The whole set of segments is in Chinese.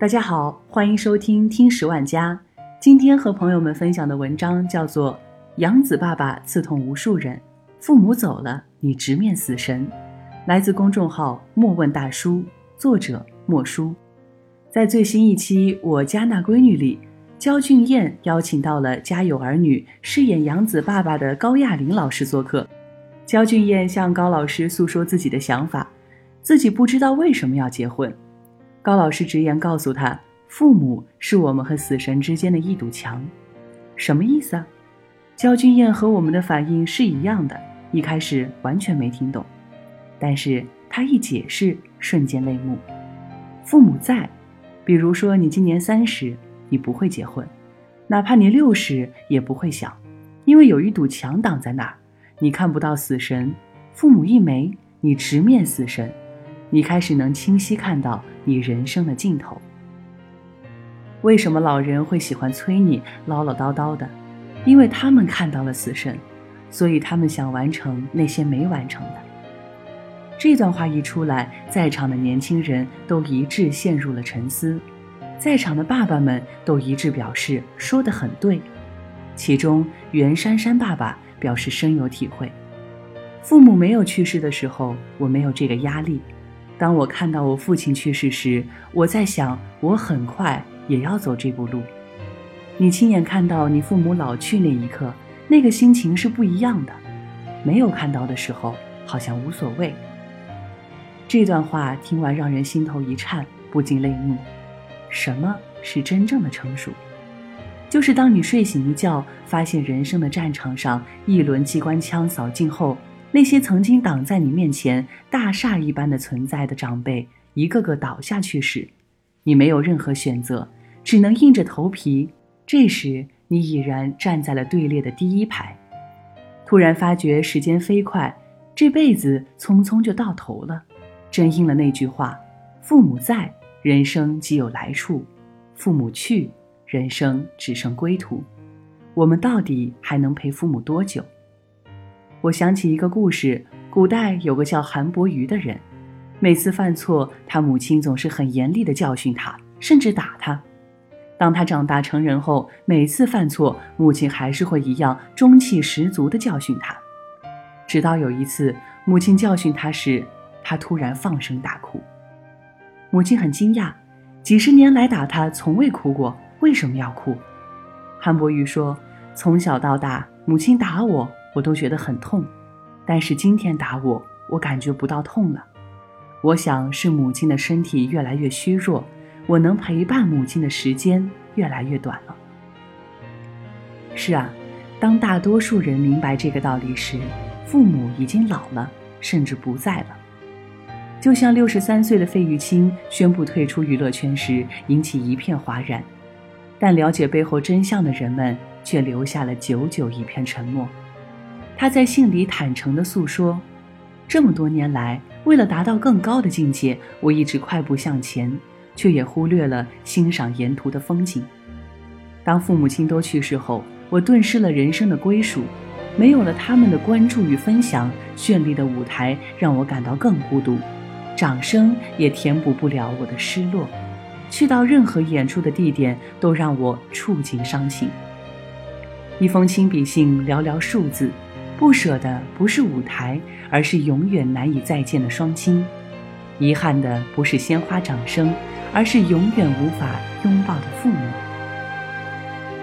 大家好，欢迎收听听十万家。今天和朋友们分享的文章叫做《养子爸爸刺痛无数人，父母走了你直面死神》，来自公众号莫问大叔，作者莫叔。在最新一期《我家那闺女》里，焦俊艳邀请到了《家有儿女》饰演养子爸爸的高亚麟老师做客。焦俊艳向高老师诉说自己的想法，自己不知道为什么要结婚。高老师直言告诉他：“父母是我们和死神之间的一堵墙。”什么意思啊？焦俊艳和我们的反应是一样的，一开始完全没听懂，但是他一解释，瞬间泪目。父母在，比如说你今年三十，你不会结婚，哪怕你六十也不会想，因为有一堵墙挡在那儿，你看不到死神。父母一没，你直面死神。你开始能清晰看到你人生的尽头。为什么老人会喜欢催你唠唠叨叨的？因为他们看到了死神，所以他们想完成那些没完成的。这段话一出来，在场的年轻人都一致陷入了沉思，在场的爸爸们都一致表示说得很对。其中，袁姗姗爸爸表示深有体会：父母没有去世的时候，我没有这个压力。当我看到我父亲去世时，我在想，我很快也要走这步路。你亲眼看到你父母老去那一刻，那个心情是不一样的。没有看到的时候，好像无所谓。这段话听完，让人心头一颤，不禁泪目。什么是真正的成熟？就是当你睡醒一觉，发现人生的战场上一轮机关枪扫尽后。那些曾经挡在你面前大厦一般的存在的长辈，一个个倒下去时，你没有任何选择，只能硬着头皮。这时，你已然站在了队列的第一排，突然发觉时间飞快，这辈子匆匆就到头了。真应了那句话：父母在，人生即有来处；父母去，人生只剩归途。我们到底还能陪父母多久？我想起一个故事，古代有个叫韩伯瑜的人，每次犯错，他母亲总是很严厉地教训他，甚至打他。当他长大成人后，每次犯错，母亲还是会一样中气十足地教训他。直到有一次，母亲教训他时，他突然放声大哭。母亲很惊讶，几十年来打他从未哭过，为什么要哭？韩伯瑜说：“从小到大，母亲打我。”我都觉得很痛，但是今天打我，我感觉不到痛了。我想是母亲的身体越来越虚弱，我能陪伴母亲的时间越来越短了。是啊，当大多数人明白这个道理时，父母已经老了，甚至不在了。就像六十三岁的费玉清宣布退出娱乐圈时，引起一片哗然，但了解背后真相的人们却留下了久久一片沉默。他在信里坦诚地诉说：“这么多年来，为了达到更高的境界，我一直快步向前，却也忽略了欣赏沿途的风景。当父母亲都去世后，我顿失了人生的归属，没有了他们的关注与分享，绚丽的舞台让我感到更孤独，掌声也填补不了我的失落。去到任何演出的地点，都让我触景伤情。一封亲笔信，寥寥数字。”不舍的不是舞台，而是永远难以再见的双亲；遗憾的不是鲜花掌声，而是永远无法拥抱的父母。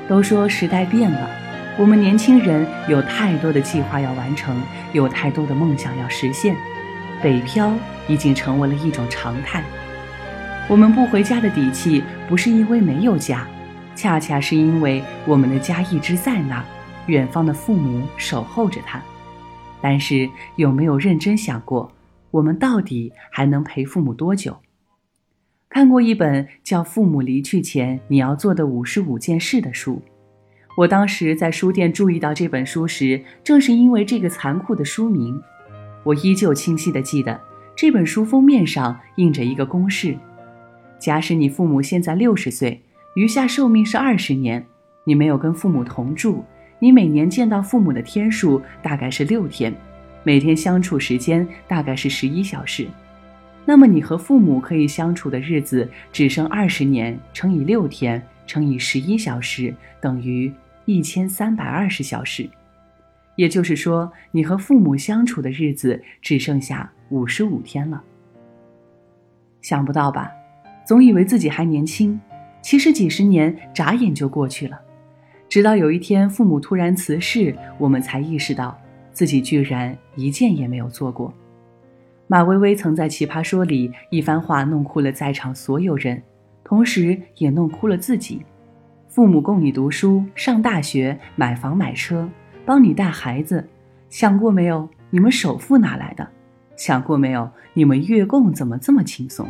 都说时代变了，我们年轻人有太多的计划要完成，有太多的梦想要实现，北漂已经成为了一种常态。我们不回家的底气，不是因为没有家，恰恰是因为我们的家一直在那儿。远方的父母守候着他，但是有没有认真想过，我们到底还能陪父母多久？看过一本叫《父母离去前你要做的五十五件事》的书，我当时在书店注意到这本书时，正是因为这个残酷的书名，我依旧清晰地记得这本书封面上印着一个公式：假使你父母现在六十岁，余下寿命是二十年，你没有跟父母同住。你每年见到父母的天数大概是六天，每天相处时间大概是十一小时。那么你和父母可以相处的日子只剩二十年乘以六天乘以十一小时，等于一千三百二十小时。也就是说，你和父母相处的日子只剩下五十五天了。想不到吧？总以为自己还年轻，其实几十年眨眼就过去了。直到有一天父母突然辞世，我们才意识到自己居然一件也没有做过。马薇薇曾在《奇葩说》里一番话弄哭了在场所有人，同时也弄哭了自己。父母供你读书、上大学、买房买车。帮你带孩子，想过没有？你们首付哪来的？想过没有？你们月供怎么这么轻松？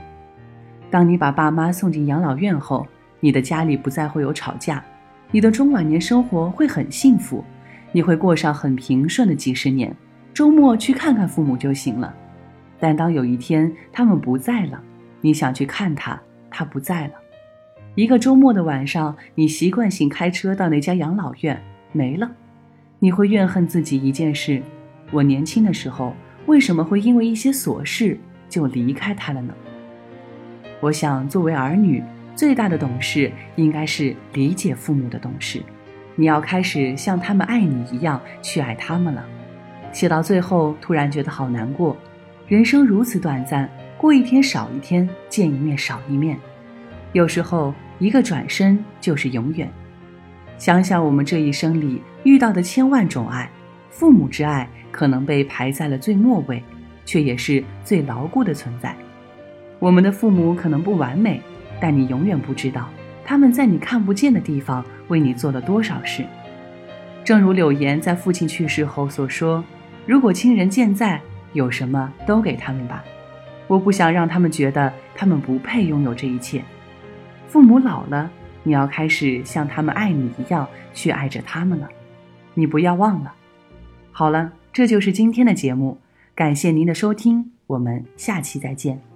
当你把爸妈送进养老院后，你的家里不再会有吵架，你的中晚年生活会很幸福，你会过上很平顺的几十年。周末去看看父母就行了。但当有一天他们不在了，你想去看他，他不在了。一个周末的晚上，你习惯性开车到那家养老院，没了。你会怨恨自己一件事：我年轻的时候为什么会因为一些琐事就离开他了呢？我想，作为儿女，最大的懂事应该是理解父母的懂事。你要开始像他们爱你一样去爱他们了。写到最后，突然觉得好难过。人生如此短暂，过一天少一天，见一面少一面。有时候，一个转身就是永远。想想我们这一生里遇到的千万种爱，父母之爱可能被排在了最末位，却也是最牢固的存在。我们的父母可能不完美，但你永远不知道他们在你看不见的地方为你做了多少事。正如柳岩在父亲去世后所说：“如果亲人健在，有什么都给他们吧，我不想让他们觉得他们不配拥有这一切。”父母老了。你要开始像他们爱你一样去爱着他们了，你不要忘了。好了，这就是今天的节目，感谢您的收听，我们下期再见。